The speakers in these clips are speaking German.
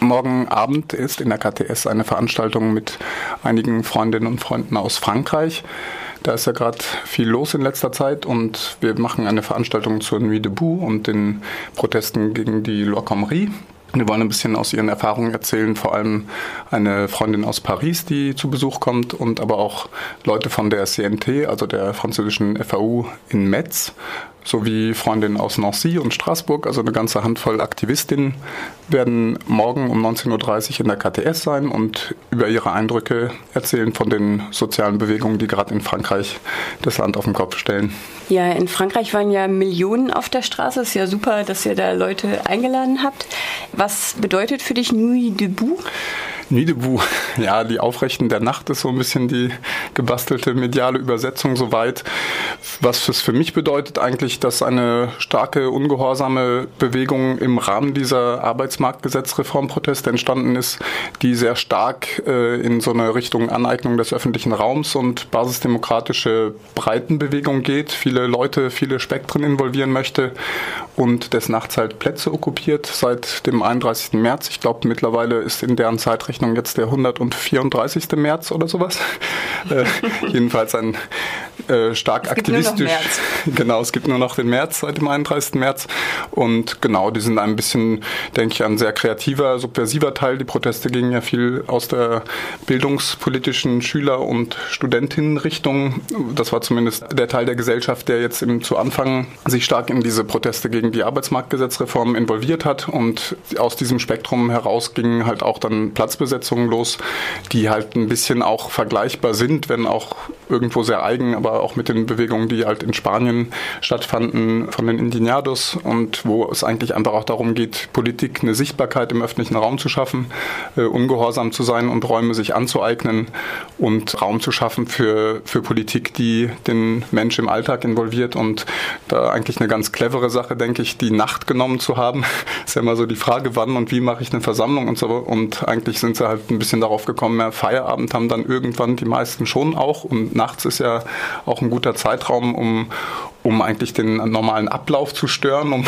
Morgen Abend ist in der KTS eine Veranstaltung mit einigen Freundinnen und Freunden aus Frankreich. Da ist ja gerade viel los in letzter Zeit und wir machen eine Veranstaltung zur Nuit debout und den Protesten gegen die Loi Comrie. Wir wollen ein bisschen aus ihren Erfahrungen erzählen, vor allem eine Freundin aus Paris, die zu Besuch kommt und aber auch Leute von der CNT, also der französischen FAU in Metz, sowie Freundinnen aus Nancy und Straßburg, also eine ganze Handvoll Aktivistinnen, werden morgen um 19.30 Uhr in der KTS sein und über ihre Eindrücke erzählen von den sozialen Bewegungen, die gerade in Frankreich das Land auf den Kopf stellen. Ja, in Frankreich waren ja Millionen auf der Straße. Ist ja super, dass ihr da Leute eingeladen habt. Was bedeutet für dich Nuit debout? Niedebu, ja, die Aufrechten der Nacht ist so ein bisschen die gebastelte mediale Übersetzung soweit. Was es für mich bedeutet eigentlich, dass eine starke, ungehorsame Bewegung im Rahmen dieser Arbeitsmarktgesetzreformproteste entstanden ist, die sehr stark äh, in so eine Richtung Aneignung des öffentlichen Raums und basisdemokratische Breitenbewegung geht, viele Leute, viele Spektren involvieren möchte und des Nachts halt Plätze okkupiert seit dem 31. März. Ich glaube, mittlerweile ist in deren Zeitrechnung jetzt der 134. März oder sowas. äh, jedenfalls ein äh, stark es aktivistisch. Genau, es gibt nur noch den März seit dem 31. März. Und genau, die sind ein bisschen, denke ich, ein sehr kreativer, subversiver Teil. Die Proteste gingen ja viel aus der bildungspolitischen Schüler- und Studentinnenrichtung. Das war zumindest der Teil der Gesellschaft, der jetzt im, zu Anfang sich stark in diese Proteste gegen die Arbeitsmarktgesetzreform involviert hat. Und aus diesem Spektrum heraus gingen halt auch dann Platzbesetzungen los, die halt ein bisschen auch vergleichbar sind, wenn auch irgendwo sehr eigen, aber auch mit den Bewegungen, die halt in Spanien stattfanden von den Indignados und wo es eigentlich einfach auch darum geht, Politik eine Sichtbarkeit im öffentlichen Raum zu schaffen, äh, ungehorsam zu sein und Räume sich anzueignen und Raum zu schaffen für, für Politik, die den Mensch im Alltag involviert und da eigentlich eine ganz clevere Sache, denke ich, die Nacht genommen zu haben. Ist ja immer so die Frage, wann und wie mache ich eine Versammlung und so. Und eigentlich sind sie halt ein bisschen darauf gekommen, mehr Feierabend haben dann irgendwann die meisten schon auch. Und nachts ist ja auch ein guter Zeitraum, um, um eigentlich den normalen Ablauf zu stören, um,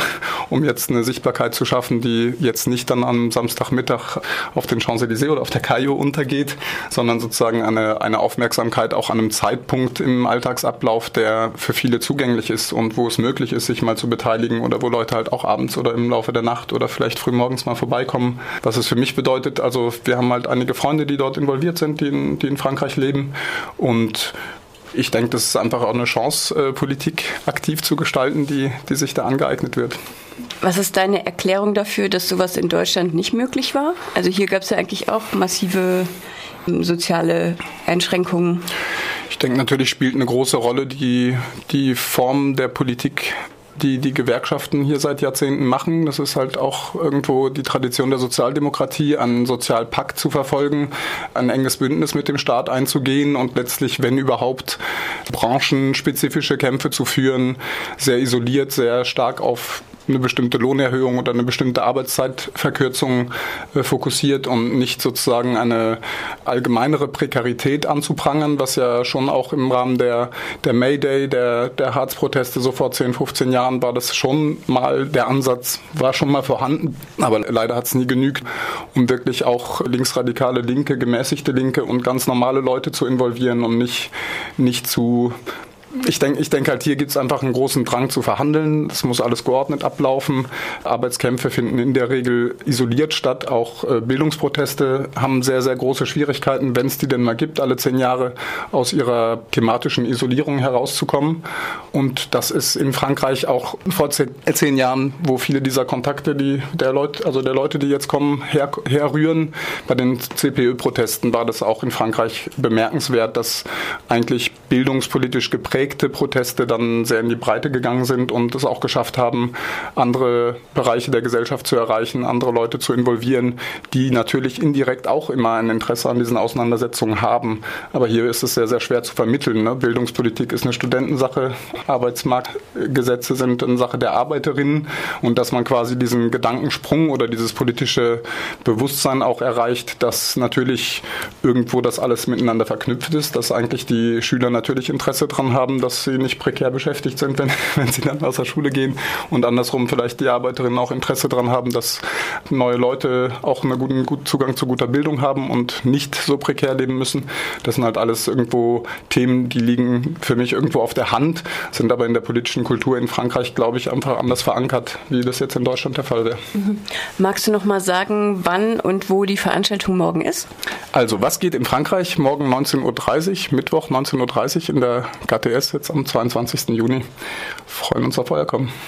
um jetzt eine Sichtbarkeit zu schaffen, die jetzt nicht dann am Samstagmittag auf den Champs-Élysées oder auf der Caillou untergeht, sondern sozusagen eine, eine Aufmerksamkeit auch an einem Zeitpunkt im Alltagsablauf, der für viele zugänglich ist und wo es möglich ist, sich mal zu beteiligen oder wo Leute halt auch abends oder im Laufe der Nacht oder vielleicht frühmorgens mal vorbeikommen. Was es für mich bedeutet, also wir haben halt einige Freunde, die dort involviert sind, die in, die in Frankreich leben und ich denke, das ist einfach auch eine Chance, äh, Politik aktiv zu gestalten, die, die sich da angeeignet wird. Was ist deine Erklärung dafür, dass sowas in Deutschland nicht möglich war? Also hier gab es ja eigentlich auch massive ähm, soziale Einschränkungen. Ich denke, natürlich spielt eine große Rolle die, die Form der Politik die die Gewerkschaften hier seit Jahrzehnten machen. Das ist halt auch irgendwo die Tradition der Sozialdemokratie, einen Sozialpakt zu verfolgen, ein enges Bündnis mit dem Staat einzugehen und letztlich, wenn überhaupt, branchenspezifische Kämpfe zu führen, sehr isoliert, sehr stark auf eine bestimmte Lohnerhöhung oder eine bestimmte Arbeitszeitverkürzung äh, fokussiert und nicht sozusagen eine allgemeinere Prekarität anzuprangern, was ja schon auch im Rahmen der, der Mayday, der, der Harz-Proteste so vor 10, 15 Jahren war das schon mal, der Ansatz war schon mal vorhanden, aber leider hat es nie genügt, um wirklich auch linksradikale Linke, gemäßigte Linke und ganz normale Leute zu involvieren und nicht, nicht zu ich denke ich denk halt, hier gibt es einfach einen großen Drang zu verhandeln. Es muss alles geordnet ablaufen. Arbeitskämpfe finden in der Regel isoliert statt. Auch äh, Bildungsproteste haben sehr, sehr große Schwierigkeiten, wenn es die denn mal gibt, alle zehn Jahre aus ihrer thematischen Isolierung herauszukommen. Und das ist in Frankreich auch vor zehn, äh, zehn Jahren, wo viele dieser Kontakte, die der Leute, also der Leute, die jetzt kommen, her, herrühren. Bei den CPÖ-Protesten war das auch in Frankreich bemerkenswert, dass eigentlich bildungspolitisch geprägt geprägte Proteste dann sehr in die Breite gegangen sind und es auch geschafft haben, andere Bereiche der Gesellschaft zu erreichen, andere Leute zu involvieren, die natürlich indirekt auch immer ein Interesse an diesen Auseinandersetzungen haben. Aber hier ist es sehr, sehr schwer zu vermitteln. Ne? Bildungspolitik ist eine Studentensache, Arbeitsmarktgesetze sind eine Sache der Arbeiterinnen und dass man quasi diesen Gedankensprung oder dieses politische Bewusstsein auch erreicht, dass natürlich irgendwo das alles miteinander verknüpft ist, dass eigentlich die Schüler natürlich natürlich Interesse daran haben, dass sie nicht prekär beschäftigt sind, wenn, wenn sie dann aus der Schule gehen. Und andersrum vielleicht die Arbeiterinnen auch Interesse daran haben, dass neue Leute auch einen guten, guten Zugang zu guter Bildung haben und nicht so prekär leben müssen. Das sind halt alles irgendwo Themen, die liegen für mich irgendwo auf der Hand, sind aber in der politischen Kultur in Frankreich, glaube ich, einfach anders verankert, wie das jetzt in Deutschland der Fall wäre. Mhm. Magst du noch mal sagen, wann und wo die Veranstaltung morgen ist? Also, was geht in Frankreich? Morgen 19.30 Uhr, Mittwoch 19.30 Uhr in der KTS, jetzt am 22. Juni. Freuen uns auf euer Kommen.